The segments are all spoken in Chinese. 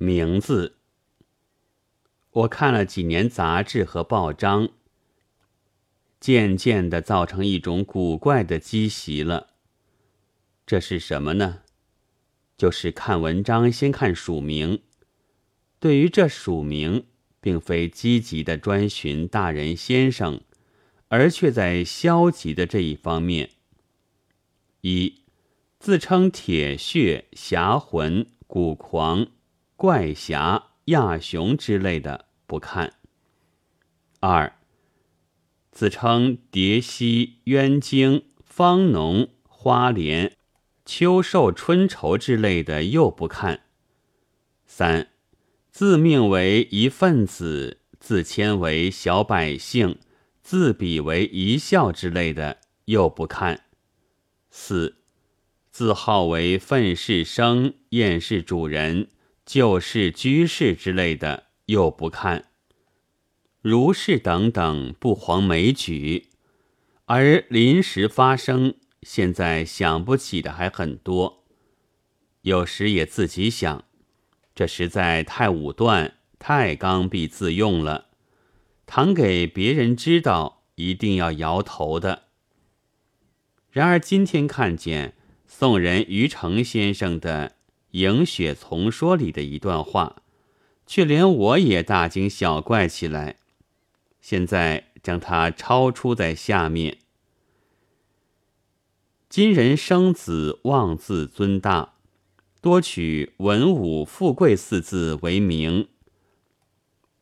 名字，我看了几年杂志和报章，渐渐的造成一种古怪的积习了。这是什么呢？就是看文章先看署名。对于这署名，并非积极的专寻大人先生，而却在消极的这一方面。一自称铁血侠魂古狂。怪侠、亚雄之类的不看。二，自称蝶溪、渊精、方农、花莲、秋寿、春愁之类的又不看。三，自命为一份子，自谦为小百姓，自比为一笑之类的又不看。四，自号为愤世生、厌世主人。旧事居士之类的又不看，如是等等不遑枚举，而临时发生，现在想不起的还很多。有时也自己想，这实在太武断、太刚愎自用了。倘给别人知道，一定要摇头的。然而今天看见宋人余成先生的。《迎雪丛说》里的一段话，却连我也大惊小怪起来。现在将它抄出在下面：今人生子妄自尊大，多取文武富贵四字为名，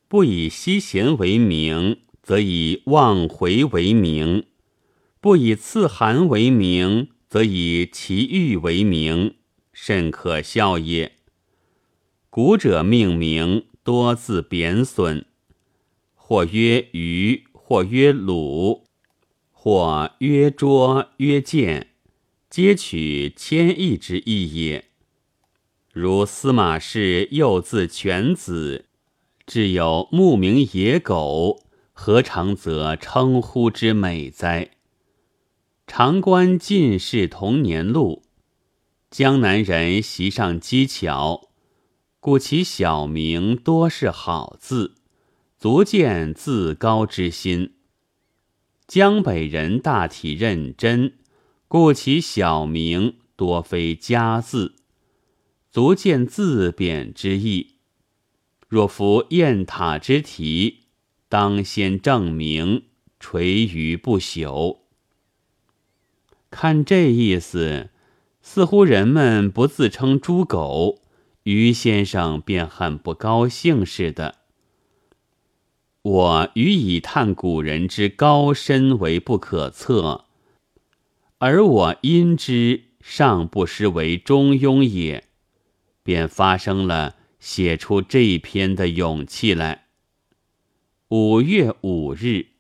不以希贤为名，则以望回为名；不以赐寒为名，则以奇遇为名。甚可笑也。古者命名多自贬损，或曰鱼，或曰鲁，或曰拙，曰贱，皆取谦意之意也。如司马氏又字犬子，至有慕名野狗，何尝则称呼之美哉？常观进士同年录。江南人习上机巧，故其小名多是好字，足见自高之心。江北人大体认真，故其小名多非佳字，足见自贬之意。若夫雁塔之题，当先正名，垂于不朽。看这意思。似乎人们不自称猪狗，于先生便很不高兴似的。我予以叹古人之高深为不可测，而我因之尚不失为中庸也，便发生了写出这一篇的勇气来。五月五日。